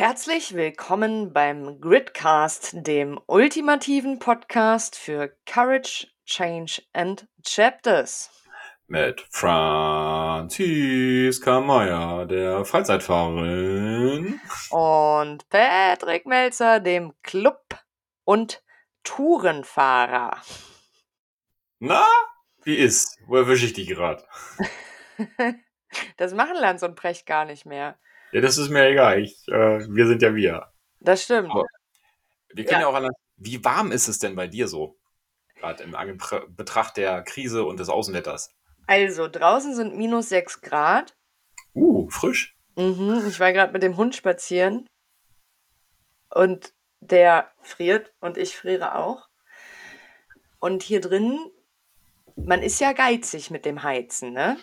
Herzlich willkommen beim Gridcast, dem ultimativen Podcast für Courage, Change and Chapters. Mit Franziska Meyer, der Freizeitfahrerin. Und Patrick Melzer, dem Club- und Tourenfahrer. Na, wie ist? Wo erwische ich dich gerade? das machen Lanz und Precht gar nicht mehr. Ja, das ist mir egal. Ich, äh, wir sind ja wir. Das stimmt. Aber wir können ja, ja auch an. Wie warm ist es denn bei dir so? Gerade im Betracht der Krise und des Außenwetters. Also, draußen sind minus 6 Grad. Uh, frisch. Mhm, ich war gerade mit dem Hund spazieren. Und der friert und ich friere auch. Und hier drin, man ist ja geizig mit dem Heizen, ne?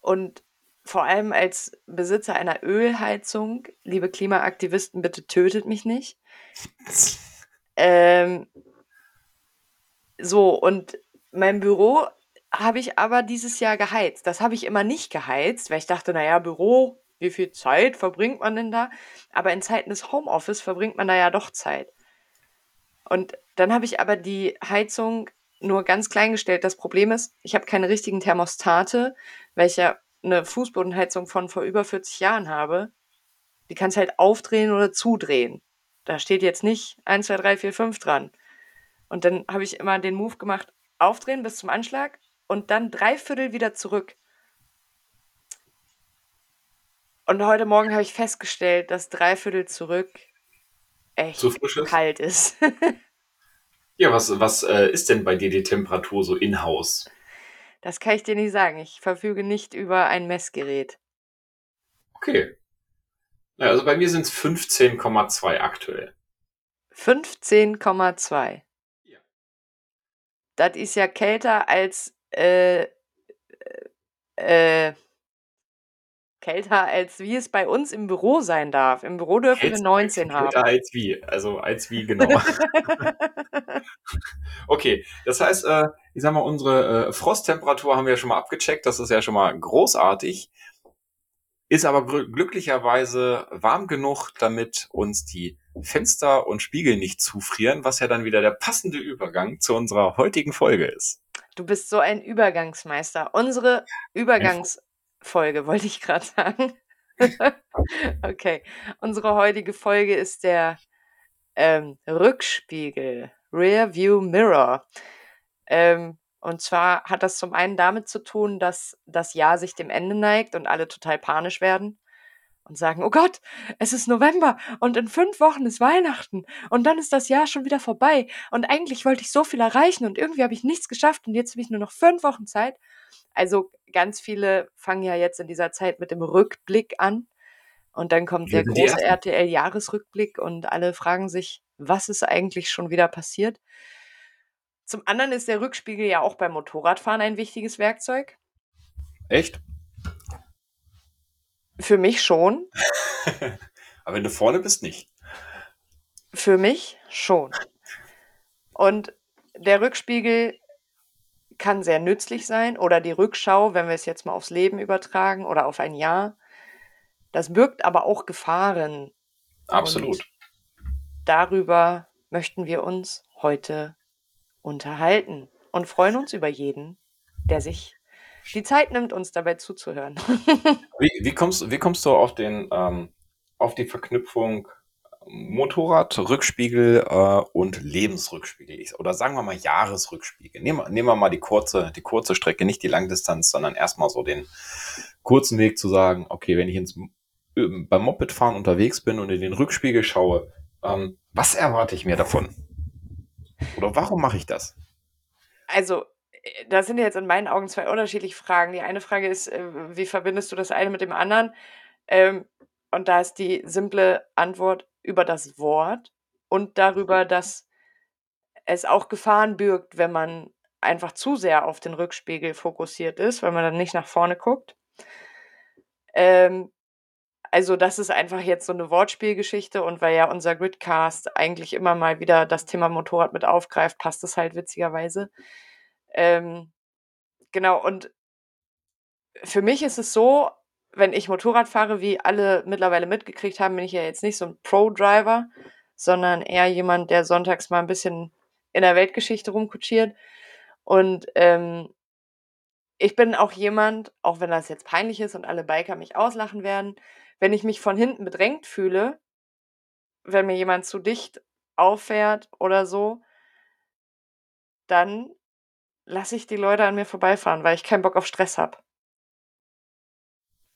Und vor allem als Besitzer einer Ölheizung, liebe Klimaaktivisten, bitte tötet mich nicht. ähm, so, und mein Büro habe ich aber dieses Jahr geheizt. Das habe ich immer nicht geheizt, weil ich dachte, naja, Büro, wie viel Zeit verbringt man denn da? Aber in Zeiten des Homeoffice verbringt man da ja doch Zeit. Und dann habe ich aber die Heizung nur ganz klein gestellt. Das Problem ist, ich habe keine richtigen Thermostate, ja eine Fußbodenheizung von vor über 40 Jahren habe. Die kannst halt aufdrehen oder zudrehen. Da steht jetzt nicht 1, 2, 3, 4, 5 dran. Und dann habe ich immer den Move gemacht, aufdrehen bis zum Anschlag und dann drei Viertel wieder zurück. Und heute Morgen habe ich festgestellt, dass drei Viertel zurück echt ist. kalt ist. ja, was, was äh, ist denn bei dir die Temperatur so in-house? Das kann ich dir nicht sagen. Ich verfüge nicht über ein Messgerät. Okay. Ja, also bei mir sind es 15,2 aktuell. 15,2. Ja. Das ist ja kälter als äh, äh, kälter als wie es bei uns im Büro sein darf. Im Büro dürfen Kälter, wir 19 haben. Kälter als wie, also als wie genau. okay, das heißt, äh, ich sag mal, unsere äh, Frosttemperatur haben wir ja schon mal abgecheckt, das ist ja schon mal großartig. Ist aber glücklicherweise warm genug, damit uns die Fenster und Spiegel nicht zufrieren, was ja dann wieder der passende Übergang zu unserer heutigen Folge ist. Du bist so ein Übergangsmeister. Unsere Übergangsfolge, wollte ich gerade sagen. okay. Unsere heutige Folge ist der ähm, Rückspiegel, Rear View Mirror. Ähm, und zwar hat das zum einen damit zu tun, dass das Jahr sich dem Ende neigt und alle total panisch werden und sagen, oh Gott, es ist November und in fünf Wochen ist Weihnachten und dann ist das Jahr schon wieder vorbei und eigentlich wollte ich so viel erreichen und irgendwie habe ich nichts geschafft und jetzt habe ich nur noch fünf Wochen Zeit. Also ganz viele fangen ja jetzt in dieser Zeit mit dem Rückblick an und dann kommt der große RTL-Jahresrückblick und alle fragen sich, was ist eigentlich schon wieder passiert. Zum anderen ist der Rückspiegel ja auch beim Motorradfahren ein wichtiges Werkzeug. Echt? Für mich schon. Aber wenn du vorne bist, nicht. Für mich schon. Und der Rückspiegel kann sehr nützlich sein oder die Rückschau, wenn wir es jetzt mal aufs Leben übertragen oder auf ein Jahr. Das birgt aber auch Gefahren. Absolut. Und darüber möchten wir uns heute unterhalten und freuen uns über jeden, der sich die Zeit nimmt, uns dabei zuzuhören. wie, wie, kommst, wie kommst du auf, den, ähm, auf die Verknüpfung Motorrad, Rückspiegel äh, und Lebensrückspiegel? Oder sagen wir mal Jahresrückspiegel. Nehmen, nehmen wir mal die kurze, die kurze Strecke, nicht die Langdistanz, sondern erstmal so den kurzen Weg zu sagen, okay, wenn ich ins, äh, beim Mopedfahren unterwegs bin und in den Rückspiegel schaue, ähm, was erwarte ich mir davon? Oder warum mache ich das? Also, äh, das sind jetzt in meinen Augen zwei unterschiedliche Fragen. Die eine Frage ist, äh, wie verbindest du das eine mit dem anderen? Ähm, und da ist die simple Antwort über das Wort und darüber, dass es auch Gefahren birgt, wenn man einfach zu sehr auf den Rückspiegel fokussiert ist, weil man dann nicht nach vorne guckt. Ähm, also das ist einfach jetzt so eine Wortspielgeschichte und weil ja unser Gridcast eigentlich immer mal wieder das Thema Motorrad mit aufgreift, passt es halt witzigerweise. Ähm, genau, und für mich ist es so, wenn ich Motorrad fahre, wie alle mittlerweile mitgekriegt haben, bin ich ja jetzt nicht so ein Pro-Driver, sondern eher jemand, der sonntags mal ein bisschen in der Weltgeschichte rumkutschiert. Und ähm, ich bin auch jemand, auch wenn das jetzt peinlich ist und alle Biker mich auslachen werden, wenn ich mich von hinten bedrängt fühle, wenn mir jemand zu dicht auffährt oder so, dann lasse ich die Leute an mir vorbeifahren, weil ich keinen Bock auf Stress habe.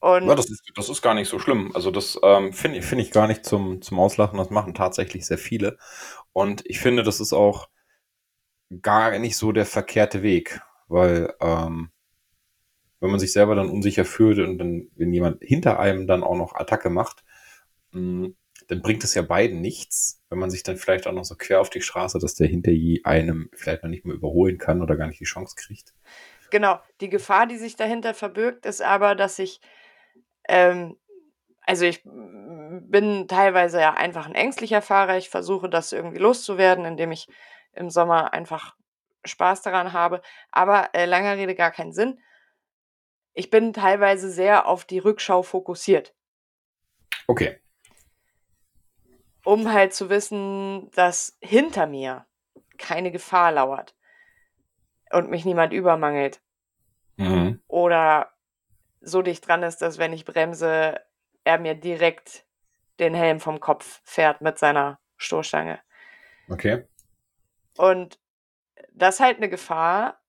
Und ja, das ist, das ist gar nicht so schlimm. Also das ähm, finde find ich gar nicht zum, zum Auslachen. Das machen tatsächlich sehr viele. Und ich finde, das ist auch gar nicht so der verkehrte Weg, weil ähm, wenn man sich selber dann unsicher fühlt und dann, wenn jemand hinter einem dann auch noch Attacke macht, mh, hm, dann bringt es ja beiden nichts, wenn man sich dann vielleicht auch noch so quer auf die Straße, dass der hinter einem vielleicht noch nicht mehr überholen kann oder gar nicht die Chance kriegt. Genau, die Gefahr, die sich dahinter verbirgt, ist aber, dass ich, ähm, also ich bin teilweise ja einfach ein ängstlicher Fahrer. Ich versuche das irgendwie loszuwerden, indem ich im Sommer einfach Spaß daran habe. Aber äh, langer Rede gar keinen Sinn. Ich bin teilweise sehr auf die Rückschau fokussiert. Okay. Um halt zu wissen, dass hinter mir keine Gefahr lauert und mich niemand übermangelt. Mhm. Oder so dicht dran ist, dass wenn ich bremse, er mir direkt den Helm vom Kopf fährt mit seiner Stoßstange. Okay. Und das ist halt eine Gefahr,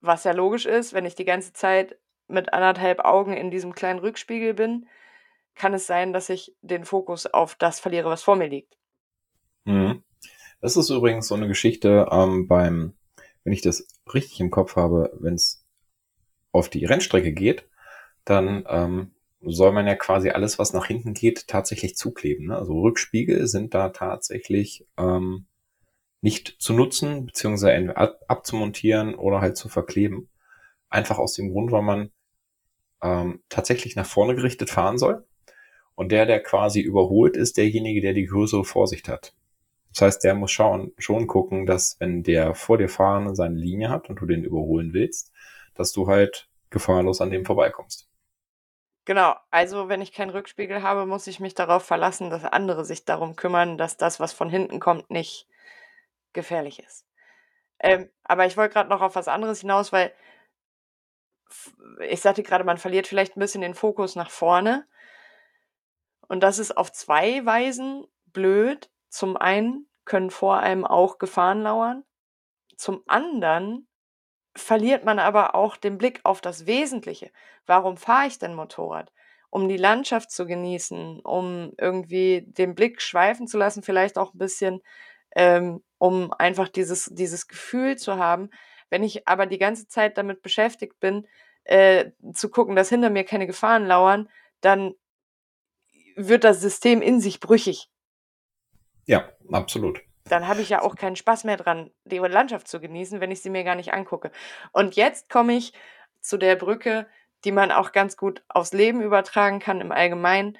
was ja logisch ist, wenn ich die ganze Zeit mit anderthalb Augen in diesem kleinen Rückspiegel bin, kann es sein, dass ich den Fokus auf das verliere, was vor mir liegt. Mhm. Das ist übrigens so eine Geschichte ähm, beim, wenn ich das richtig im Kopf habe, wenn es auf die Rennstrecke geht, dann ähm, soll man ja quasi alles, was nach hinten geht, tatsächlich zukleben. Ne? Also Rückspiegel sind da tatsächlich ähm, nicht zu nutzen, beziehungsweise ab abzumontieren oder halt zu verkleben. Einfach aus dem Grund, weil man ähm, tatsächlich nach vorne gerichtet fahren soll. Und der, der quasi überholt, ist derjenige, der die größere Vorsicht hat. Das heißt, der muss schauen, schon gucken, dass wenn der vor dir fahrende seine Linie hat und du den überholen willst, dass du halt gefahrlos an dem vorbeikommst. Genau, also wenn ich keinen Rückspiegel habe, muss ich mich darauf verlassen, dass andere sich darum kümmern, dass das, was von hinten kommt, nicht gefährlich ist. Ähm, aber ich wollte gerade noch auf was anderes hinaus, weil ich sagte gerade, man verliert vielleicht ein bisschen den Fokus nach vorne. Und das ist auf zwei Weisen blöd. Zum einen können vor einem auch Gefahren lauern. Zum anderen verliert man aber auch den Blick auf das Wesentliche. Warum fahre ich denn Motorrad? Um die Landschaft zu genießen, um irgendwie den Blick schweifen zu lassen, vielleicht auch ein bisschen, ähm, um einfach dieses, dieses Gefühl zu haben, wenn ich aber die ganze Zeit damit beschäftigt bin, äh, zu gucken, dass hinter mir keine Gefahren lauern, dann wird das System in sich brüchig. Ja, absolut. Dann habe ich ja auch keinen Spaß mehr dran, die Landschaft zu genießen, wenn ich sie mir gar nicht angucke. Und jetzt komme ich zu der Brücke, die man auch ganz gut aufs Leben übertragen kann im Allgemeinen.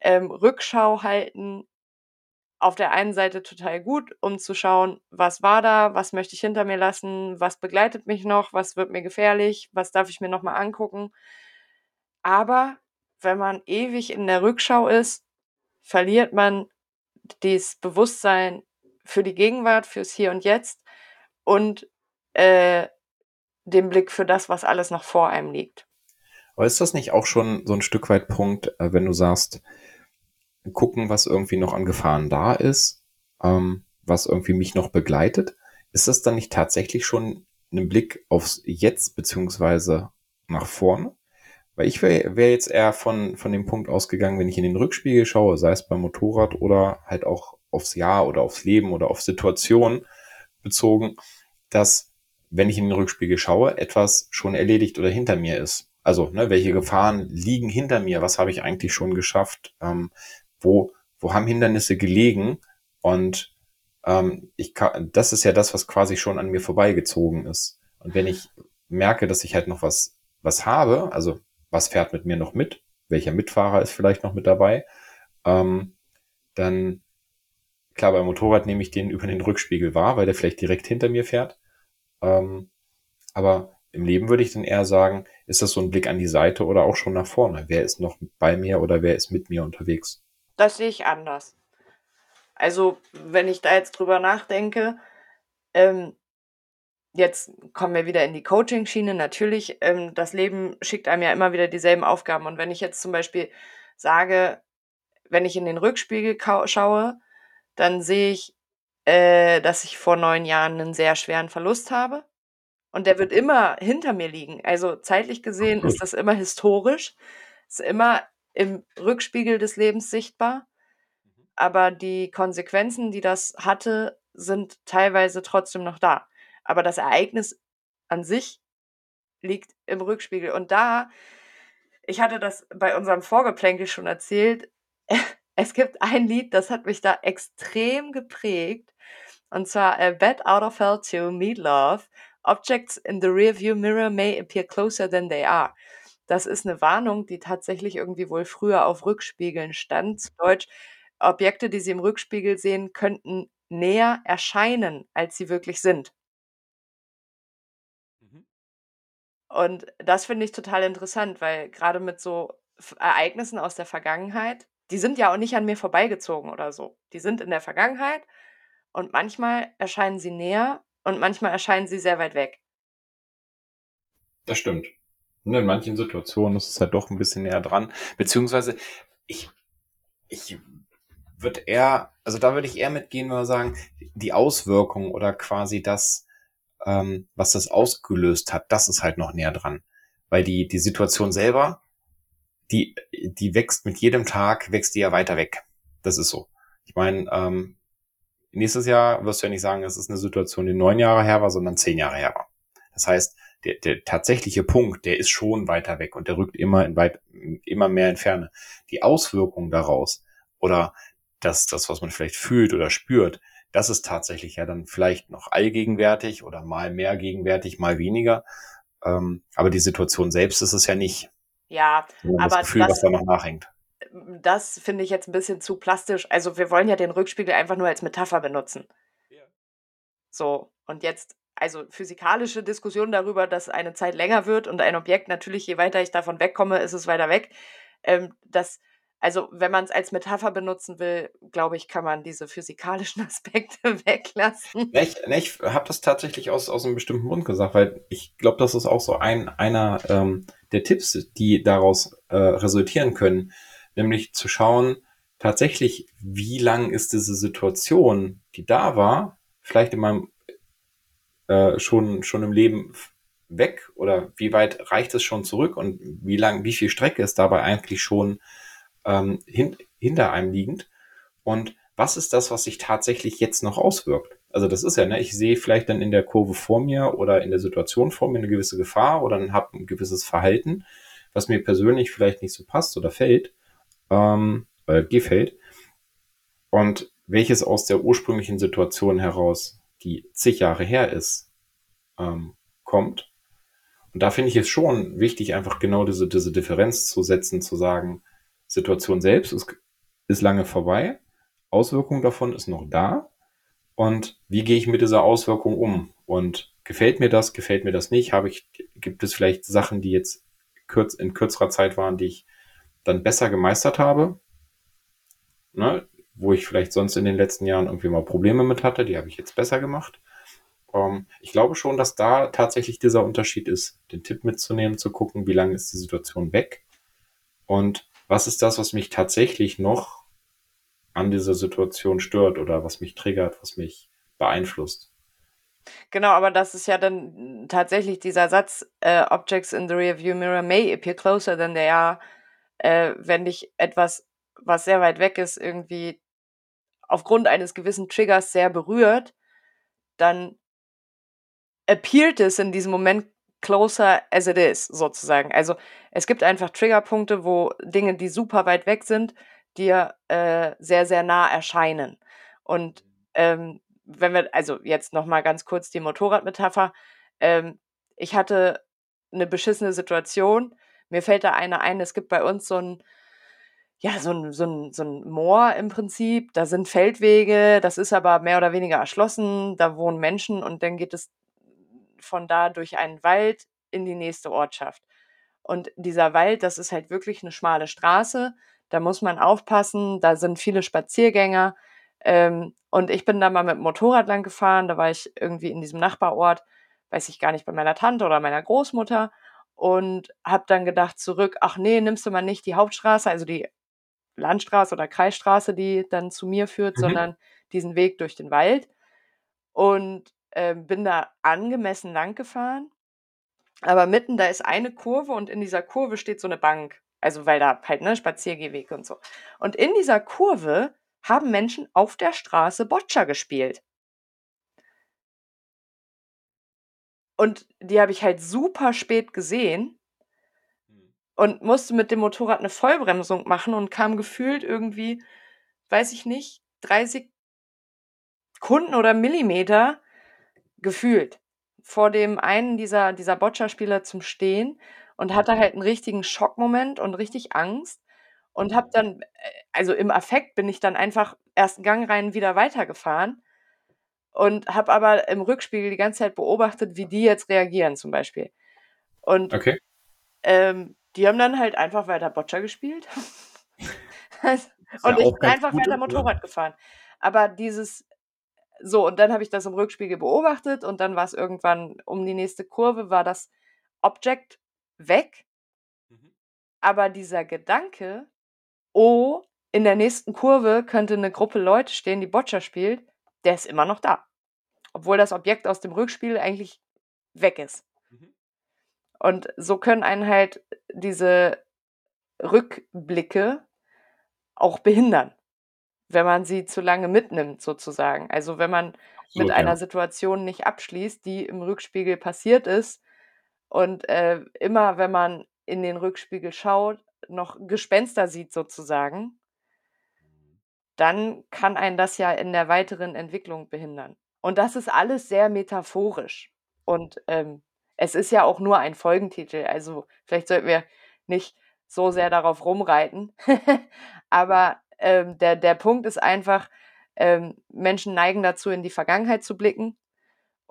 Ähm, Rückschau halten auf der einen Seite total gut, um zu schauen, was war da, was möchte ich hinter mir lassen, was begleitet mich noch, was wird mir gefährlich, was darf ich mir nochmal angucken. Aber wenn man ewig in der Rückschau ist, verliert man das Bewusstsein für die Gegenwart, fürs Hier und Jetzt und äh, den Blick für das, was alles noch vor einem liegt. Aber ist das nicht auch schon so ein Stück weit Punkt, äh, wenn du sagst, gucken, was irgendwie noch an Gefahren da ist, ähm, was irgendwie mich noch begleitet. Ist das dann nicht tatsächlich schon ein Blick aufs Jetzt beziehungsweise nach vorne? Weil ich wäre wär jetzt eher von, von dem Punkt ausgegangen, wenn ich in den Rückspiegel schaue, sei es beim Motorrad oder halt auch aufs Jahr oder aufs Leben oder auf Situationen bezogen, dass wenn ich in den Rückspiegel schaue, etwas schon erledigt oder hinter mir ist. Also, ne, welche Gefahren liegen hinter mir? Was habe ich eigentlich schon geschafft? Ähm, wo, wo haben Hindernisse gelegen und ähm, ich kann, das ist ja das, was quasi schon an mir vorbeigezogen ist. Und wenn ich merke, dass ich halt noch was, was habe, also was fährt mit mir noch mit, welcher Mitfahrer ist vielleicht noch mit dabei, ähm, dann klar, beim Motorrad nehme ich den über den Rückspiegel wahr, weil der vielleicht direkt hinter mir fährt. Ähm, aber im Leben würde ich dann eher sagen, ist das so ein Blick an die Seite oder auch schon nach vorne? Wer ist noch bei mir oder wer ist mit mir unterwegs? Das sehe ich anders. Also, wenn ich da jetzt drüber nachdenke, ähm, jetzt kommen wir wieder in die Coaching-Schiene. Natürlich, ähm, das Leben schickt einem ja immer wieder dieselben Aufgaben. Und wenn ich jetzt zum Beispiel sage, wenn ich in den Rückspiegel schaue, dann sehe ich, äh, dass ich vor neun Jahren einen sehr schweren Verlust habe. Und der wird immer hinter mir liegen. Also zeitlich gesehen ist das immer historisch, ist immer im Rückspiegel des Lebens sichtbar. Mhm. Aber die Konsequenzen, die das hatte, sind teilweise trotzdem noch da. Aber das Ereignis an sich liegt im Rückspiegel. Und da, ich hatte das bei unserem Vorgeplänkel schon erzählt, es gibt ein Lied, das hat mich da extrem geprägt. Und zwar A Bed Out of Hell to Meet Love. Objects in the rearview mirror may appear closer than they are. Das ist eine Warnung, die tatsächlich irgendwie wohl früher auf Rückspiegeln stand. Zu Deutsch, Objekte, die Sie im Rückspiegel sehen, könnten näher erscheinen, als sie wirklich sind. Und das finde ich total interessant, weil gerade mit so Ereignissen aus der Vergangenheit, die sind ja auch nicht an mir vorbeigezogen oder so. Die sind in der Vergangenheit und manchmal erscheinen sie näher und manchmal erscheinen sie sehr weit weg. Das stimmt. Und in manchen Situationen ist es halt doch ein bisschen näher dran. Beziehungsweise, ich, ich würde eher, also da würde ich eher mitgehen, wenn wir sagen, die Auswirkungen oder quasi das, ähm, was das ausgelöst hat, das ist halt noch näher dran. Weil die, die Situation selber, die, die wächst mit jedem Tag, wächst die ja weiter weg. Das ist so. Ich meine, ähm, nächstes Jahr wirst du ja nicht sagen, es ist eine Situation, die neun Jahre her war, sondern zehn Jahre her war. Das heißt, der, der tatsächliche Punkt, der ist schon weiter weg und der rückt immer in weit, immer mehr in Ferne. Die Auswirkungen daraus oder das, das, was man vielleicht fühlt oder spürt, das ist tatsächlich ja dann vielleicht noch allgegenwärtig oder mal mehr gegenwärtig, mal weniger. Ähm, aber die Situation selbst ist es ja nicht. Ja, aber das Gefühl, das, was da noch nachhängt. Das finde ich jetzt ein bisschen zu plastisch. Also wir wollen ja den Rückspiegel einfach nur als Metapher benutzen. Ja. So, und jetzt, also physikalische Diskussion darüber, dass eine Zeit länger wird und ein Objekt natürlich, je weiter ich davon wegkomme, ist es weiter weg. Ähm, das also, wenn man es als Metapher benutzen will, glaube ich, kann man diese physikalischen Aspekte weglassen. Ne, ich, ne, ich habe das tatsächlich aus, aus einem bestimmten Grund gesagt, weil ich glaube, das ist auch so ein, einer ähm, der Tipps, die daraus äh, resultieren können, nämlich zu schauen, tatsächlich, wie lang ist diese Situation, die da war, vielleicht in meinem äh, schon, schon im Leben weg oder wie weit reicht es schon zurück und wie lang, wie viel Strecke ist dabei eigentlich schon ähm, hin, hinter einem liegend. Und was ist das, was sich tatsächlich jetzt noch auswirkt? Also das ist ja, ne, ich sehe vielleicht dann in der Kurve vor mir oder in der Situation vor mir eine gewisse Gefahr oder habe ein gewisses Verhalten, was mir persönlich vielleicht nicht so passt oder fällt, ähm, äh, gefällt. Und welches aus der ursprünglichen Situation heraus, die zig Jahre her ist, ähm, kommt. Und da finde ich es schon wichtig, einfach genau diese, diese Differenz zu setzen, zu sagen, Situation selbst ist, ist lange vorbei, Auswirkung davon ist noch da und wie gehe ich mit dieser Auswirkung um? Und gefällt mir das, gefällt mir das nicht? Habe ich, gibt es vielleicht Sachen, die jetzt kürz, in kürzerer Zeit waren, die ich dann besser gemeistert habe? Ne? Wo ich vielleicht sonst in den letzten Jahren irgendwie mal Probleme mit hatte, die habe ich jetzt besser gemacht. Ähm, ich glaube schon, dass da tatsächlich dieser Unterschied ist, den Tipp mitzunehmen, zu gucken, wie lange ist die Situation weg und was ist das, was mich tatsächlich noch an dieser Situation stört oder was mich triggert, was mich beeinflusst. Genau, aber das ist ja dann tatsächlich dieser Satz, äh, Objects in the rearview mirror may appear closer than they are, äh, wenn dich etwas, was sehr weit weg ist, irgendwie aufgrund eines gewissen Triggers sehr berührt, dann appeared es in diesem Moment closer as it is, sozusagen. Also es gibt einfach Triggerpunkte, wo Dinge, die super weit weg sind, dir äh, sehr, sehr nah erscheinen. Und ähm, wenn wir, also jetzt nochmal ganz kurz die Motorradmetapher. Ähm, ich hatte eine beschissene Situation. Mir fällt da eine ein, es gibt bei uns so ein, ja, so ein, so ein, so ein Moor im Prinzip. Da sind Feldwege, das ist aber mehr oder weniger erschlossen. Da wohnen Menschen und dann geht es von da durch einen Wald. in die nächste Ortschaft. Und dieser Wald, das ist halt wirklich eine schmale Straße. Da muss man aufpassen. Da sind viele Spaziergänger. Ähm, und ich bin da mal mit dem Motorrad lang gefahren. Da war ich irgendwie in diesem Nachbarort, weiß ich gar nicht, bei meiner Tante oder meiner Großmutter. Und habe dann gedacht zurück, ach nee, nimmst du mal nicht die Hauptstraße, also die Landstraße oder Kreisstraße, die dann zu mir führt, Mhm. sondern diesen Weg durch den Wald. Und ähm, bin da angemessen lang gefahren. Aber mitten, da ist eine Kurve und in dieser Kurve steht so eine Bank. Also weil da halt, ne, Spaziergehweg und so. Und in dieser Kurve haben Menschen auf der Straße Boccia gespielt. Und die habe ich halt super spät gesehen und musste mit dem Motorrad eine Vollbremsung machen und kam gefühlt irgendwie, weiß ich nicht, 30 Sekunden oder Millimeter gefühlt vor dem einen dieser dieser Boccia-Spieler zum Stehen und hatte halt einen richtigen Schockmoment und richtig Angst und habe dann äh, also, im Affekt bin ich dann einfach ersten Gang rein wieder weitergefahren und habe aber im Rückspiegel die ganze Zeit beobachtet, wie die jetzt reagieren zum Beispiel. Und Okay. ähm, die haben dann halt einfach weiter Boccia gespielt. Ist ja und ich bin einfach weiter oder? Motorrad gefahren. Aber dieses so, und dann habe ich das im Rückspiegel beobachtet und dann war's irgendwann um die nächste Kurve war das Object weg, Mhm. aber dieser Gedanke: „Oh, in der nächsten Kurve könnte 'ne Gruppe Leute stehen, die Boccia spielt“, der ist immer noch da, obwohl das Objekt aus dem Rückspiegel eigentlich weg ist. Und so können einen halt diese Rückblicke auch behindern, wenn man sie zu lange mitnimmt sozusagen. Also, wenn man mit Absolut, einer ja. Situation nicht abschließt, die im Rückspiegel passiert ist und, äh, immer, wenn man in den Rückspiegel schaut, noch Gespenster sieht sozusagen dann kann einen das ja in der weiteren Entwicklung behindern. Und das ist alles sehr metaphorisch. Und, ähm, es ist ja auch nur ein Folgentitel, also vielleicht sollten wir nicht so sehr darauf rumreiten. Aber, ähm, der der Punkt ist einfach, ähm, Menschen neigen dazu, in die Vergangenheit zu blicken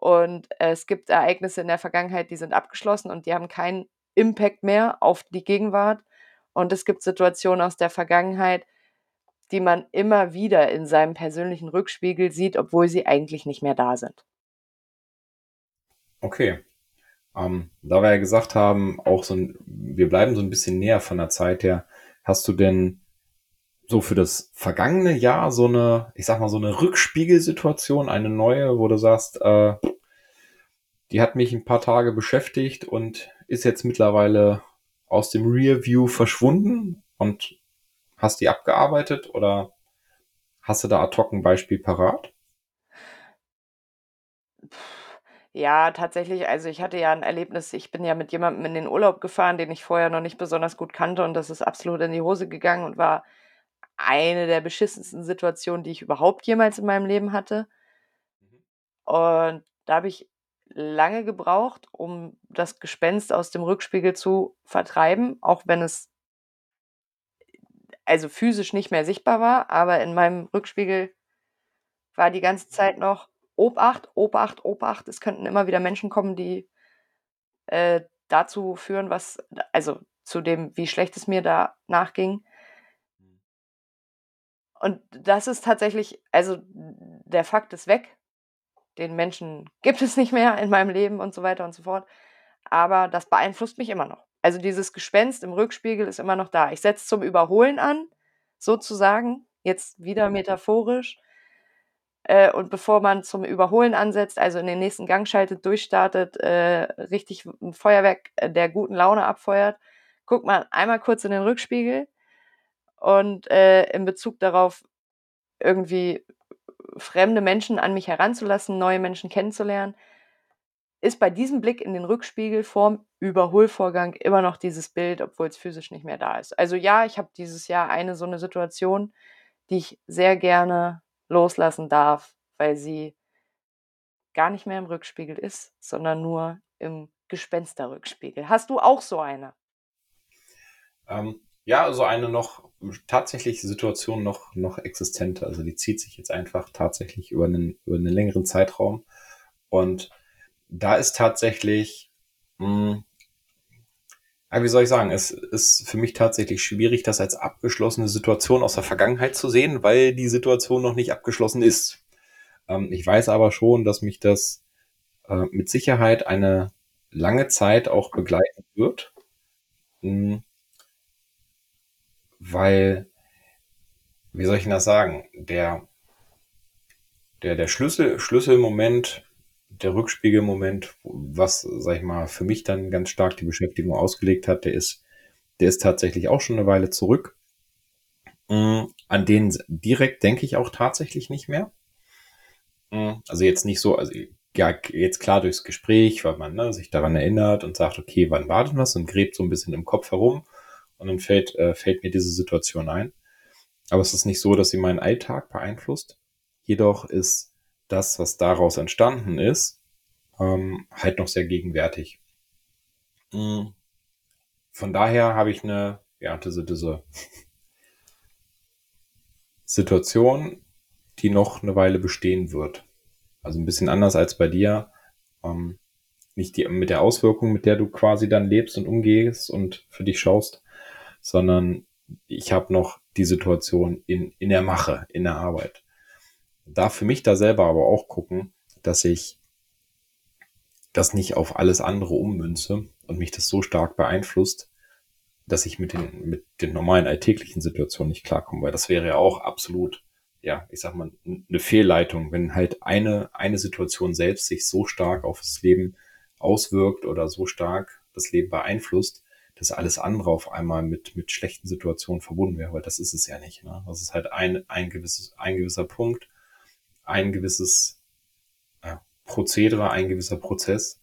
und es gibt Ereignisse in der Vergangenheit, die sind abgeschlossen und die haben keinen Impact mehr auf die Gegenwart. Und es gibt Situationen aus der Vergangenheit, die man immer wieder in seinem persönlichen Rückspiegel sieht, obwohl sie eigentlich nicht mehr da sind. Okay. Ähm, da wir ja gesagt haben, auch so ein, wir bleiben so ein bisschen näher von der Zeit her, hast du denn so für das vergangene Jahr so eine, ich sag mal, so eine Rückspiegelsituation, eine neue, wo du sagst, äh, die hat mich ein paar Tage beschäftigt und ist jetzt mittlerweile aus dem Rearview verschwunden und hast die abgearbeitet oder hast du da ad hoc ein Beispiel parat? Ja, tatsächlich, also ich hatte ja 'n Erlebnis ich bin ja mit jemandem in den Urlaub gefahren, den ich vorher noch nicht besonders gut kannte und das ist absolut in die Hose gegangen und war eine der beschissensten Situationen, die ich überhaupt jemals in meinem Leben hatte. Und da habe ich lange gebraucht, um das Gespenst aus dem Rückspiegel zu vertreiben, auch wenn es also physisch nicht mehr sichtbar war, aber in meinem Rückspiegel war die ganze Zeit noch: „Obacht, Obacht, Obacht, es könnten immer wieder Menschen kommen, die, äh, dazu führen, was also zu dem, wie schlecht es mir danach ging.“ Und das ist tatsächlich also der Fakt ist weg. Den Menschen gibt es nicht mehr in meinem Leben und so weiter und so fort. Aber das beeinflusst mich immer noch. Also dieses Gespenst im Rückspiegel ist immer noch da. Ich setze zum Überholen an, sozusagen, jetzt wieder metaphorisch. Äh, und bevor man zum Überholen ansetzt, also in den nächsten Gang schaltet, durchstartet, äh, richtig 'n Feuerwerk der guten Laune abfeuert, guckt man einmal kurz in den Rückspiegel und, äh, in Bezug darauf, irgendwie fremde Menschen an mich heranzulassen, neue Menschen kennenzulernen, ist bei diesem Blick in den Rückspiegel vorm Überholvorgang immer noch dieses Bild, obwohl's physisch nicht mehr da ist. Also ja, ich habe dieses Jahr eine so 'ne Situation, die ich sehr gerne loslassen darf, weil sie gar nicht mehr im Rückspiegel ist, sondern nur im Gespensterrückspiegel. Hast du auch so eine? Ähm, ja, also eine noch tatsächlich Situation noch, noch existente. Also die zieht sich jetzt einfach tatsächlich über einen, über einen längeren Zeitraum. Und da ist tatsächlich, mh, Aber wie soll ich sagen, es ist für mich tatsächlich schwierig, das als abgeschlossene Situation aus der Vergangenheit zu sehen, weil die Situation noch nicht abgeschlossen ist. Ähm, ich weiß aber schon, dass mich das äh, mit Sicherheit eine lange Zeit auch begleiten wird, mh, hm, weil, wie soll ich denn das sagen, der, der, der Schlüssel, Schlüsselmoment der Rückspiegelmoment, was, sag ich mal, für mich dann ganz stark die Beschäftigung ausgelegt hat, der ist, der ist tatsächlich auch schon eine Weile zurück. Mm, an den direkt denke ich auch tatsächlich nicht mehr. Mm, also jetzt nicht so, also ja, jetzt klar durchs Gespräch, weil man ne, sich daran erinnert und sagt, okay, wann war denn was und gräbt so ein bisschen im Kopf herum und dann fällt, äh, fällt mir diese Situation ein. Aber es ist nicht so, dass sie meinen Alltag beeinflusst. Jedoch ist das, was daraus entstanden ist, ähm, halt noch sehr gegenwärtig. Mhm. Von daher habe ich eine, ja, diese, diese Situation, die noch eine Weile bestehen wird. Also ein bisschen anders als bei dir. Ähm, nicht die, mit der Auswirkung, mit der du quasi dann lebst und umgehst und für dich schaust, sondern ich habe noch die Situation in, in der Mache, in der Arbeit darf für mich da selber aber auch gucken, dass ich das nicht auf alles andere ummünze und mich das so stark beeinflusst, dass ich mit den, mit den normalen alltäglichen Situationen nicht klarkomme, weil das wäre ja auch absolut, ja, ich sag mal, eine Fehlleitung, wenn halt eine, eine Situation selbst sich so stark auf das Leben auswirkt oder so stark das Leben beeinflusst, dass alles andere auf einmal mit, mit schlechten Situationen verbunden wäre, weil das ist es ja nicht. Ne? Das ist halt ein, ein, gewisses, ein gewisser Punkt, ein gewisses äh, Prozedere, ein gewisser Prozess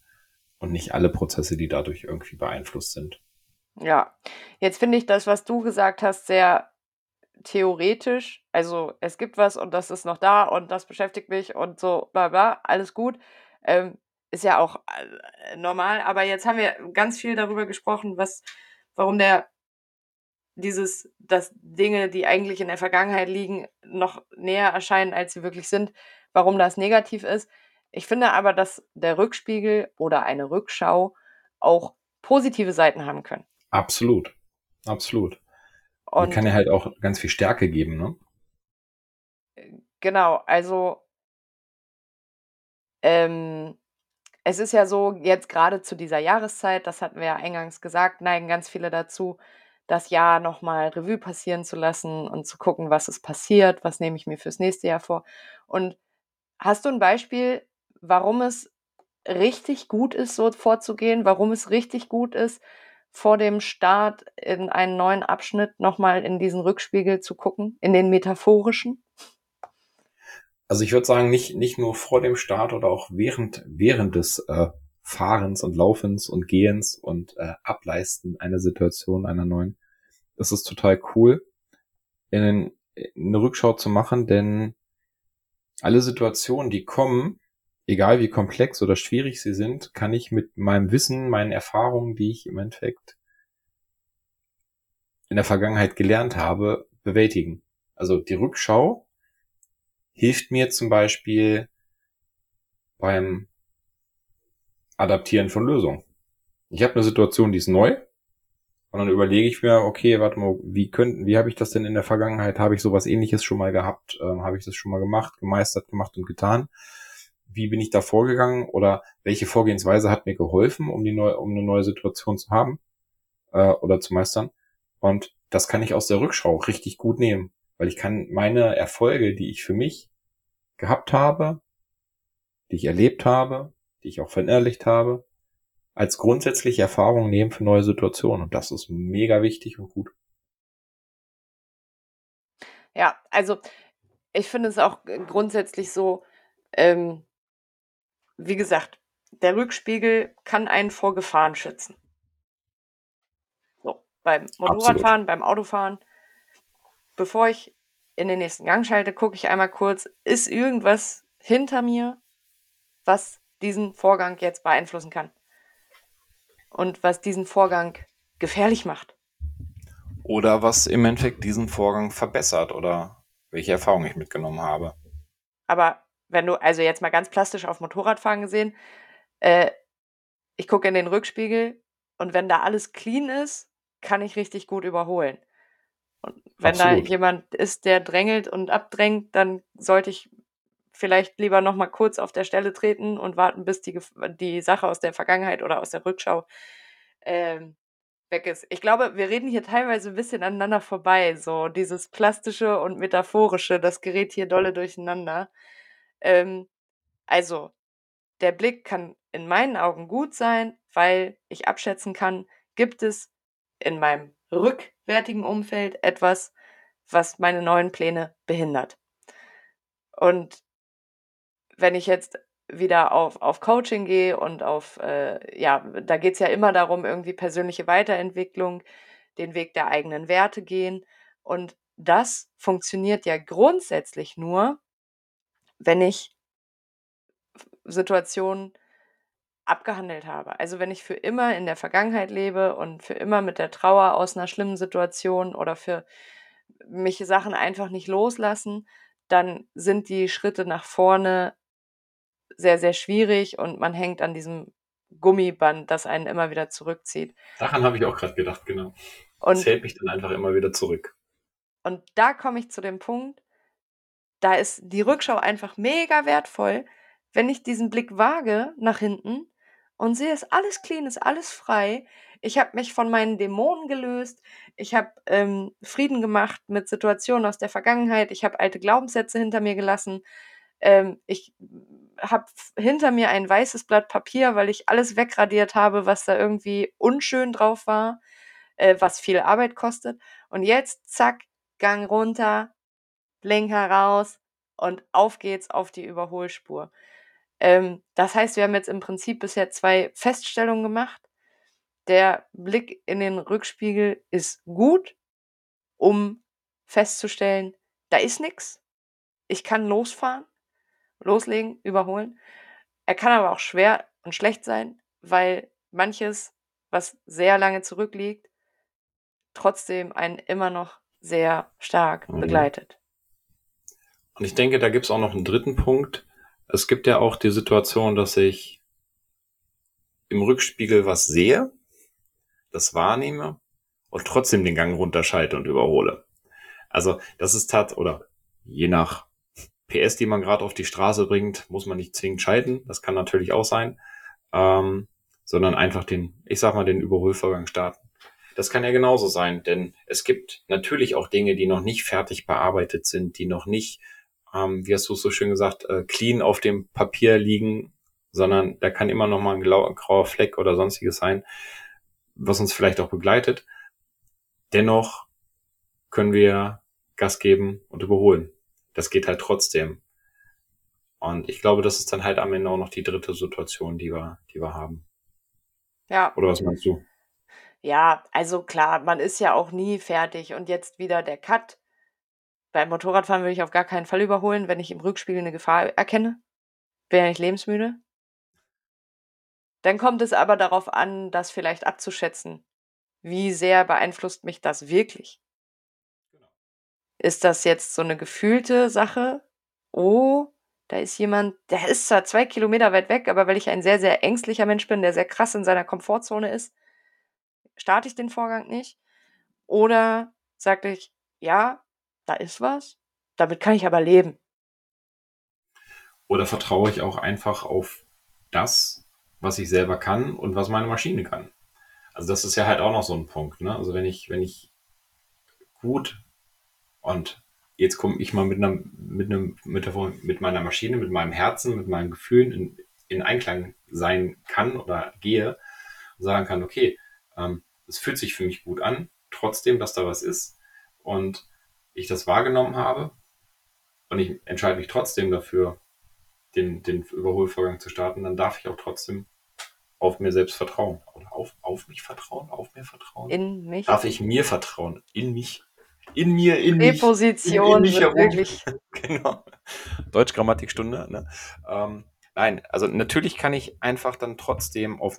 und nicht alle Prozesse, die dadurch irgendwie beeinflusst sind. Ja, jetzt finde ich das, was du gesagt hast, sehr theoretisch. Also es gibt was und das ist noch da und das beschäftigt mich und so, bla bla, alles gut. Ähm, ist ja auch äh, normal, aber jetzt haben wir ganz viel darüber gesprochen, was, warum der dieses, dass Dinge, die eigentlich in der Vergangenheit liegen, noch näher erscheinen, als sie wirklich sind, warum das negativ ist. Ich finde aber, dass der Rückspiegel oder eine Rückschau auch positive Seiten haben können. Absolut. Absolut. Und Die kann ja halt auch ganz viel Stärke geben, ne? Genau, also ähm, es ist ja so, jetzt gerade zu dieser Jahreszeit, das hatten wir ja eingangs gesagt, neigen ganz viele dazu, das Jahr nochmal Revue passieren zu lassen und zu gucken, was ist passiert, was nehme ich mir fürs nächste Jahr vor. Und hast du ein Beispiel, warum es richtig gut ist, so vorzugehen, warum es richtig gut ist, vor dem Start in einen neuen Abschnitt nochmal in diesen Rückspiegel zu gucken, in den metaphorischen? Also ich würde sagen, nicht, nicht nur vor dem Start oder auch während, während des äh, Fahrens und Laufens und Gehens und äh, Ableisten einer Situation, einer neuen. Es ist total cool, in, in eine Rückschau zu machen, denn alle Situationen, die kommen, egal wie komplex oder schwierig sie sind, kann ich mit meinem Wissen, meinen Erfahrungen, die ich im Endeffekt in der Vergangenheit gelernt habe, bewältigen. Also die Rückschau hilft mir zum Beispiel beim Adaptieren von Lösungen. Ich habe eine Situation, die ist neu. Und dann überlege ich mir, okay, warte mal, wie könnten, wie habe ich das denn in der Vergangenheit? Habe ich sowas ähnliches schon mal gehabt? Ähm, habe ich das schon mal gemacht, gemeistert, gemacht und getan? Wie bin ich da vorgegangen? Oder welche Vorgehensweise hat mir geholfen, um die neue, um eine neue Situation zu haben äh, oder zu meistern? Und das kann ich aus der Rückschau richtig gut nehmen, weil ich kann meine Erfolge, die ich für mich gehabt habe, die ich erlebt habe, die ich auch verinnerlicht habe, als grundsätzliche Erfahrung nehmen für neue Situationen. Und das ist mega wichtig und gut. Ja, also ich finde es auch grundsätzlich so, ähm, wie gesagt, der Rückspiegel kann einen vor Gefahren schützen. So, beim Motorradfahren, Absolut. beim Autofahren. Bevor ich in den nächsten Gang schalte, gucke ich einmal kurz, ist irgendwas hinter mir, was diesen Vorgang jetzt beeinflussen kann. Und was diesen Vorgang gefährlich macht. Oder was im Endeffekt diesen Vorgang verbessert oder welche Erfahrungen ich mitgenommen habe. Aber wenn du, also jetzt mal ganz plastisch auf Motorradfahren gesehen, äh, ich gucke in den Rückspiegel Und wenn da alles clean ist, kann ich richtig gut überholen. Und wenn Absolut. da jemand ist, der drängelt und abdrängt, dann sollte ich vielleicht lieber noch mal kurz auf der Stelle treten und warten, bis die, die Sache aus der Vergangenheit oder aus der Rückschau ähm, weg ist. Ich glaube, wir reden hier teilweise ein bisschen aneinander vorbei. So dieses Plastische und Metaphorische, das gerät hier dolle durcheinander. Ähm, also, der Blick kann in meinen Augen gut sein, weil ich abschätzen kann, gibt es in meinem rückwärtigen Umfeld etwas, was meine neuen Pläne behindert. Und wenn ich jetzt wieder auf, auf Coaching gehe und auf, äh, ja, da geht es ja immer darum, irgendwie persönliche Weiterentwicklung, den Weg der eigenen Werte gehen. Und das funktioniert ja grundsätzlich nur, wenn ich Situationen abgehandelt habe. Also wenn ich für immer in der Vergangenheit lebe und für immer mit der Trauer aus einer schlimmen Situation oder für mich Sachen einfach nicht loslassen, dann sind die Schritte nach vorne sehr, sehr schwierig und man hängt an diesem Gummiband, das einen immer wieder zurückzieht. Daran habe ich auch gerade gedacht, genau. Und das hält mich dann einfach immer wieder zurück. Und da komme ich zu dem Punkt, da ist die Rückschau einfach mega wertvoll, wenn ich diesen Blick wage nach hinten und sehe, ist alles clean, ist alles frei. Ich habe mich von meinen Dämonen gelöst. Ich habe ähm, Frieden gemacht mit Situationen aus der Vergangenheit. Ich habe alte Glaubenssätze hinter mir gelassen. Ähm, ich habe hinter mir ein weißes Blatt Papier, weil ich alles wegradiert habe, was da irgendwie unschön drauf war, äh, was viel Arbeit kostet. Und jetzt, zack, Gang runter, Blinker raus und auf geht's auf die Überholspur. Ähm, das heißt, wir haben jetzt im Prinzip bisher zwei Feststellungen gemacht. Der Blick in den Rückspiegel ist gut, um festzustellen, da ist nichts. Ich kann losfahren, loslegen, überholen. Er kann aber auch schwer und schlecht sein, weil manches, was sehr lange zurückliegt, trotzdem einen immer noch sehr stark mhm. begleitet. Und ich denke, da gibt es auch noch einen dritten Punkt, es gibt ja auch die Situation, dass ich im Rückspiegel was sehe, das wahrnehme und trotzdem den Gang runterschalte und überhole. Also das ist tat oder je nach PS, die man gerade auf die Straße bringt, muss man nicht zwingend schalten. Das kann natürlich auch sein, ähm, sondern einfach den, ich sag mal, den Überholvorgang starten. Das kann ja genauso sein, denn es gibt natürlich auch Dinge, die noch nicht fertig bearbeitet sind, die noch nicht ähm, wie hast du es so schön gesagt, äh, clean auf dem Papier liegen, sondern da kann immer noch mal ein grauer Fleck oder sonstiges sein, was uns vielleicht auch begleitet. Dennoch können wir Gas geben und überholen. Das geht halt trotzdem. Und ich glaube, das ist dann halt am Ende auch noch die dritte Situation, die wir, die wir haben. Ja. Oder was meinst du? Ja, also klar, man ist ja auch nie fertig und jetzt wieder der Cut. Beim Motorradfahren würde ich auf gar keinen Fall überholen, wenn ich im Rückspiegel eine Gefahr erkenne. Bin ja nicht lebensmüde. Dann kommt es aber darauf an, das vielleicht abzuschätzen. Wie sehr beeinflusst mich das wirklich? Ist das jetzt so eine gefühlte Sache? Oh, da ist jemand, der ist zwar zwei Kilometer weit weg, aber weil ich ein sehr, sehr ängstlicher Mensch bin, der sehr krass in seiner Komfortzone ist, starte ich den Vorgang nicht. Oder sage ich, ja, da ist was, damit kann ich aber leben. Oder vertraue ich auch einfach auf das, was ich selber kann und was meine Maschine kann. Also das ist ja halt auch noch so ein Punkt. Ne? Also wenn ich, wenn ich gut und jetzt komme ich mal mit einer, mit einem, mit, der, mit meiner Maschine, mit meinem Herzen, mit meinen Gefühlen in, in Einklang sein kann oder gehe und sagen kann, okay, ähm, es fühlt sich für mich gut an, trotzdem, dass da was ist. Und ich das wahrgenommen habe und ich entscheide mich trotzdem dafür, den, den Überholvorgang zu starten, dann darf ich auch trotzdem auf mir selbst vertrauen. Oder auf, auf mich vertrauen, auf mir vertrauen. In mich. Darf ich mir vertrauen? In mich. In mir, in mich. Position, in, mich herum. wirklich. genau. Deutsch-Grammatikstunde. Ne? Ähm, nein, also natürlich kann ich einfach dann trotzdem auf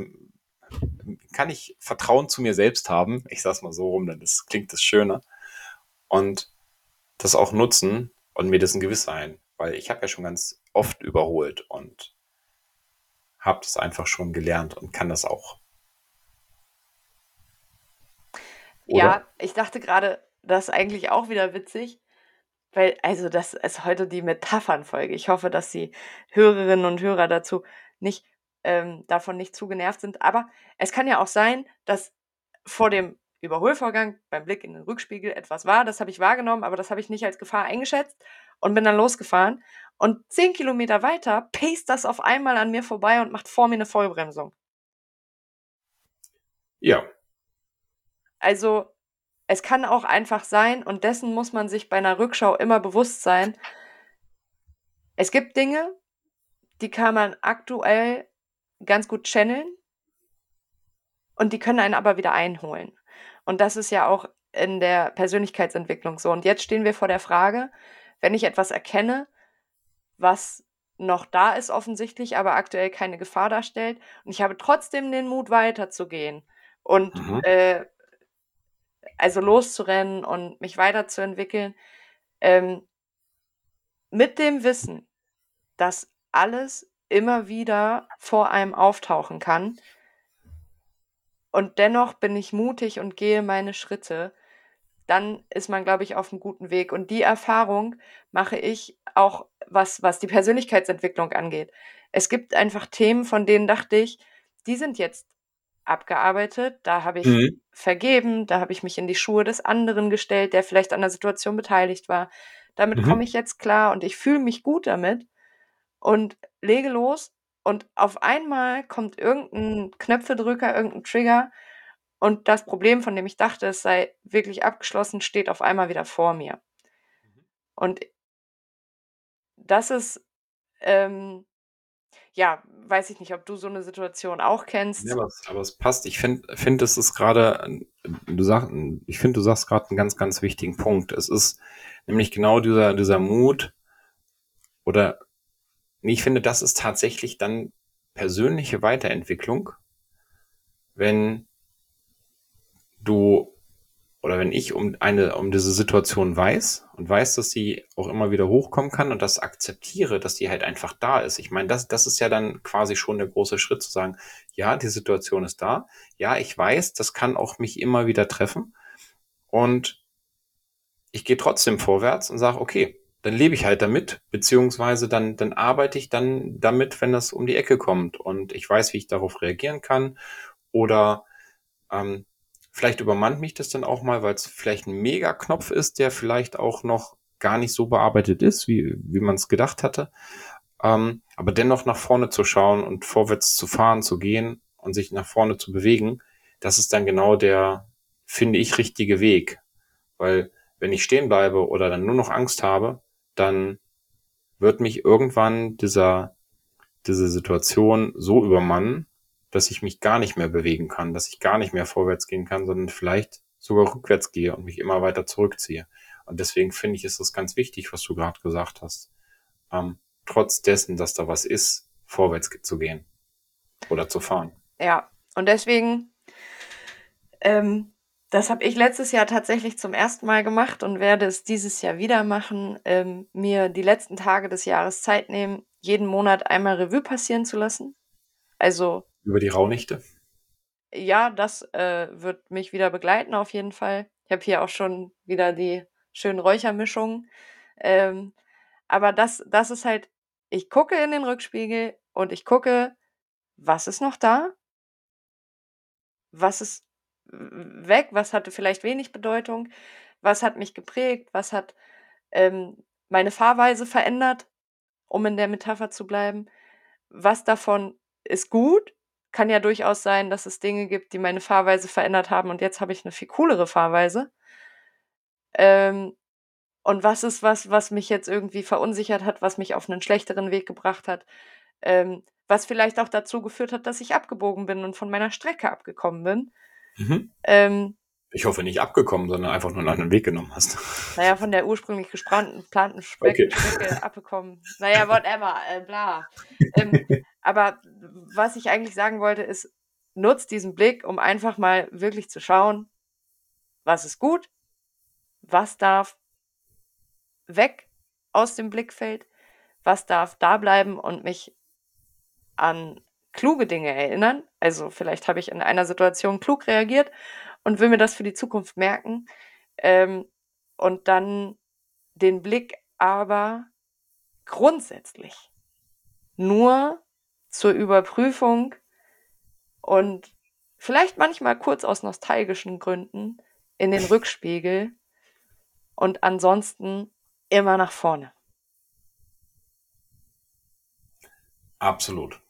kann ich Vertrauen zu mir selbst haben. Ich sag's mal so rum, dann das klingt das schöner. Und das auch nutzen und mir dessen gewiss sein, weil ich habe ja schon ganz oft überholt und habe das einfach schon gelernt und kann das auch. oder? Ja, ich dachte gerade, das ist eigentlich auch wieder witzig, weil also, das ist heute die Metaphernfolge. Ich hoffe, dass die Hörerinnen und Hörer dazu nicht ähm, davon nicht zu genervt sind. Aber es kann ja auch sein, dass vor dem Überholvorgang beim Blick in den Rückspiegel etwas war. Das habe ich wahrgenommen, aber das habe ich nicht als Gefahr eingeschätzt und bin dann losgefahren. Und zehn Kilometer weiter paced das auf einmal an mir vorbei und macht vor mir eine Vollbremsung. Ja. Also, es kann auch einfach sein, und dessen muss man sich bei einer Rückschau immer bewusst sein. Es gibt Dinge, die kann man aktuell ganz gut channeln und die können einen aber wieder einholen. Und das ist ja auch in der Persönlichkeitsentwicklung so. Und jetzt stehen wir vor der Frage, wenn ich etwas erkenne, was noch da ist offensichtlich, aber aktuell keine Gefahr darstellt und ich habe trotzdem den Mut weiterzugehen und Mhm. äh, also loszurennen und mich weiterzuentwickeln, ähm, mit dem Wissen, dass alles immer wieder vor einem auftauchen kann. Und dennoch bin ich mutig und gehe meine Schritte. Dann ist man, glaube ich, auf einem guten Weg. Und die Erfahrung mache ich auch, was, was die Persönlichkeitsentwicklung angeht. Es gibt einfach Themen, von denen dachte ich, die sind jetzt abgearbeitet, da habe ich Mhm. vergeben, da habe ich mich in die Schuhe des anderen gestellt, der vielleicht an der Situation beteiligt war. Damit Mhm. komme ich jetzt klar und ich fühle mich gut damit und lege los und auf einmal kommt irgendein Knöpfedrücker, irgendein Trigger und das Problem, von dem ich dachte, es sei wirklich abgeschlossen, steht auf einmal wieder vor mir. Und das ist, ähm, ja, weiß ich nicht, ob du so eine Situation auch kennst. Ja, aber es, aber es passt. Ich finde, find, es ist gerade, du sagst, ich finde, du sagst gerade einen ganz, ganz wichtigen Punkt. Es ist nämlich genau dieser, dieser Mut oder, ich finde, das ist tatsächlich dann persönliche Weiterentwicklung, wenn du oder wenn ich um eine, um diese Situation weiß und weiß, dass sie auch immer wieder hochkommen kann und das akzeptiere, dass die halt einfach da ist. Ich meine, das, das ist ja dann quasi schon der große Schritt zu sagen, ja, die Situation ist da. Ja, ich weiß, das kann auch mich immer wieder treffen. Und ich gehe trotzdem vorwärts und sage, okay, dann lebe ich halt damit, beziehungsweise dann, dann arbeite ich dann damit, wenn das um die Ecke kommt und ich weiß, wie ich darauf reagieren kann oder ähm, Vielleicht übermannt mich das dann auch mal, weil es vielleicht ein Mega-Knopf ist, der vielleicht auch noch gar nicht so bearbeitet ist, wie, wie man es gedacht hatte. Ähm, aber dennoch nach vorne zu schauen und vorwärts zu fahren, zu gehen und sich nach vorne zu bewegen, das ist dann genau der, finde ich, richtige Weg. Weil wenn ich stehen bleibe oder dann nur noch Angst habe, dann wird mich irgendwann dieser, diese Situation so übermannen, dass ich mich gar nicht mehr bewegen kann, dass ich gar nicht mehr vorwärts gehen kann, sondern vielleicht sogar rückwärts gehe und mich immer weiter zurückziehe. Und deswegen finde ich, ist es ganz wichtig, was du gerade gesagt hast. Ähm, trotz dessen, dass da was ist, vorwärts zu gehen oder zu fahren. Ja, und deswegen, ähm, das habe ich letztes Jahr tatsächlich zum ersten Mal gemacht und werde es dieses Jahr wieder machen, ähm, mir die letzten Tage des Jahres Zeit nehmen, jeden Monat einmal Revue passieren zu lassen. Also Über die Rauhnächte? ja, das äh, wird mich wieder begleiten auf jeden Fall. Ich habe hier auch schon wieder die schönen Räuchermischungen. Ähm, aber das, das ist halt, ich gucke in den Rückspiegel und ich gucke, was ist noch da? Was ist weg? Was hatte vielleicht wenig Bedeutung? Was hat mich geprägt? Was hat ähm, meine Fahrweise verändert, um in der Metapher zu bleiben? Was davon ist gut? Kann ja durchaus sein, dass es Dinge gibt, die meine Fahrweise verändert haben und jetzt habe ich eine viel coolere Fahrweise. Ähm, und was ist was, was mich jetzt irgendwie verunsichert hat, was mich auf einen schlechteren Weg gebracht hat, ähm, was vielleicht auch dazu geführt hat, dass ich abgebogen bin und von meiner Strecke abgekommen bin. Mhm. Ähm, Ich hoffe nicht abgekommen, sondern einfach nur einen anderen Weg genommen hast. naja, von der ursprünglich geplanten Speck Okay. Strecke abgekommen. Naja, whatever, äh, bla. Ähm, aber was ich eigentlich sagen wollte, ist, nutzt diesen Blick, um einfach mal wirklich zu schauen, was ist gut, was darf weg aus dem Blickfeld, was darf da bleiben und mich an kluge Dinge erinnern. Also vielleicht habe ich in einer Situation klug reagiert und will mir das für die Zukunft merken. Ähm, und dann den Blick aber grundsätzlich nur zur Überprüfung und vielleicht manchmal kurz aus nostalgischen Gründen in den Rückspiegel und ansonsten immer nach vorne. Absolut.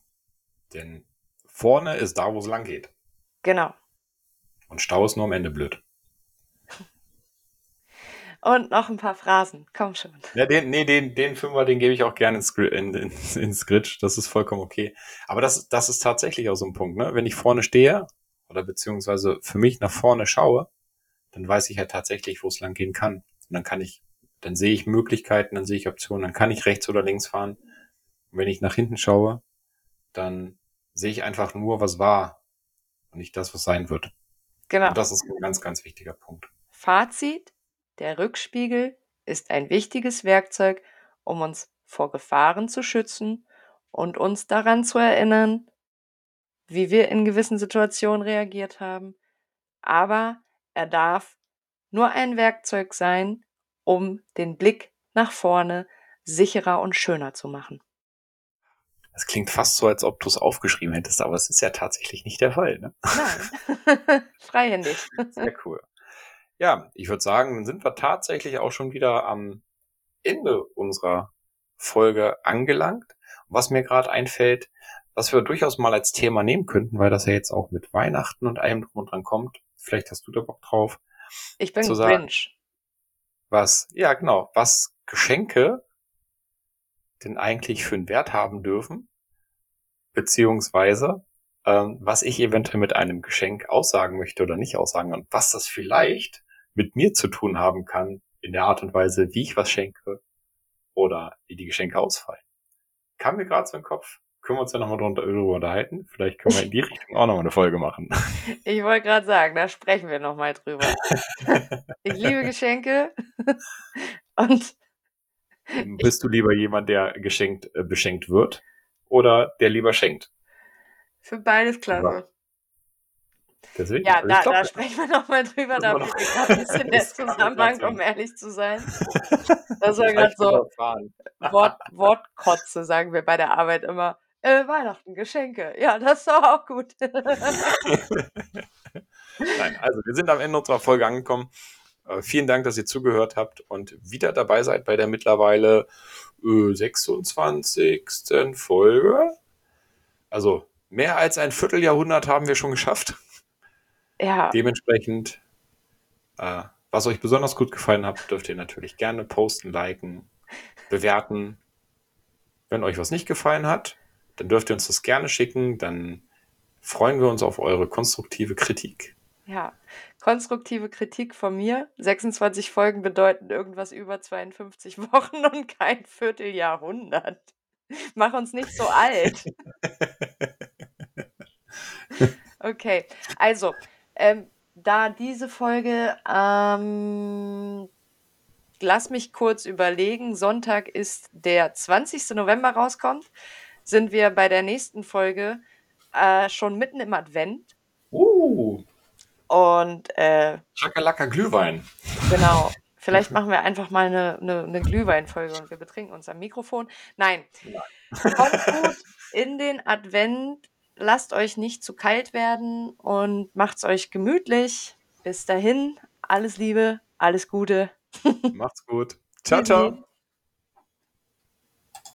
Denn vorne ist da, wo es lang geht. Genau. Und Stau ist nur am Ende blöd. Und noch ein paar Phrasen. Komm schon. Ja, den, nee, den, den Fünfer, den gebe ich auch gerne ins, in, in, ins Grid. Das ist vollkommen okay. Aber das, das ist tatsächlich auch so ein Punkt, ne? Wenn ich vorne stehe oder beziehungsweise für mich nach vorne schaue, dann weiß ich ja tatsächlich, wo es lang gehen kann. Und dann kann ich, dann sehe ich Möglichkeiten, dann sehe ich Optionen, dann kann ich rechts oder links fahren. Und wenn ich nach hinten schaue, dann sehe ich einfach nur, was war und nicht das, was sein wird. Genau. Und das ist ein ganz, ganz wichtiger Punkt. Fazit, der Rückspiegel ist ein wichtiges Werkzeug, um uns vor Gefahren zu schützen und uns daran zu erinnern, wie wir in gewissen Situationen reagiert haben. Aber er darf nur ein Werkzeug sein, um den Blick nach vorne sicherer und schöner zu machen. Das klingt fast so, als ob du es aufgeschrieben hättest, aber es ist ja tatsächlich nicht der Fall. Ne? Nein, freihändig. Sehr cool. Ja, ich würde sagen, dann sind wir tatsächlich auch schon wieder am Ende unserer Folge angelangt. Was mir gerade einfällt, was wir durchaus mal als Thema nehmen könnten, weil das ja jetzt auch mit Weihnachten und allem drum und dran kommt. Vielleicht hast du da Bock drauf. Ich bin Grinch. Was, ja genau, was Geschenke denn eigentlich für einen Wert haben dürfen, beziehungsweise ähm, was ich eventuell mit einem Geschenk aussagen möchte oder nicht aussagen und was das vielleicht mit mir zu tun haben kann, in der Art und Weise, wie ich was schenke oder wie die Geschenke ausfallen. Kam mir gerade so im Kopf. Können wir uns ja nochmal drunter darüber unterhalten? Vielleicht können wir in die Richtung auch nochmal eine Folge machen. Ich wollte gerade sagen, da sprechen wir nochmal drüber. ich liebe Geschenke und bist du lieber jemand, der geschenkt, äh, beschenkt wird oder der lieber schenkt? Für beides klasse. Deswegen, ja, also da, glaub, da sprechen wir nochmal drüber. Da fehlt gerade ein bisschen der Zusammenhang, um ehrlich zu sein. Das war gerade so Wort, Wortkotze, sagen wir bei der Arbeit immer. Äh, Weihnachten, Geschenke. Ja, das ist doch auch gut. Nein, also wir sind am Ende unserer Folge angekommen. Äh, vielen Dank, dass ihr zugehört habt und wieder dabei seid bei der mittlerweile äh, 26. Folge. Also mehr als ein Vierteljahrhundert haben wir schon geschafft. Ja. Dementsprechend, äh, was euch besonders gut gefallen hat, dürft ihr natürlich gerne posten, liken, bewerten. Wenn euch was nicht gefallen hat, dann dürft ihr uns das gerne schicken. Dann freuen wir uns auf eure konstruktive Kritik. Ja, konstruktive Kritik von mir. 26 Folgen bedeuten irgendwas über 52 Wochen und kein Vierteljahrhundert. Mach uns nicht so alt. Okay, also ähm, da diese Folge, ähm, lass mich kurz überlegen, Sonntag ist der 20. November rauskommt, sind wir bei der nächsten Folge äh, schon mitten im Advent. Uh. Und äh, Chakalaka Glühwein. Genau. Vielleicht machen wir einfach mal eine, eine, eine Glühweinfolge und wir betrinken uns am Mikrofon. Nein. Kommt gut in den Advent lasst euch nicht zu kalt werden und macht's euch gemütlich. Bis dahin, alles Liebe, alles Gute. Macht's gut. Ciao, ciao.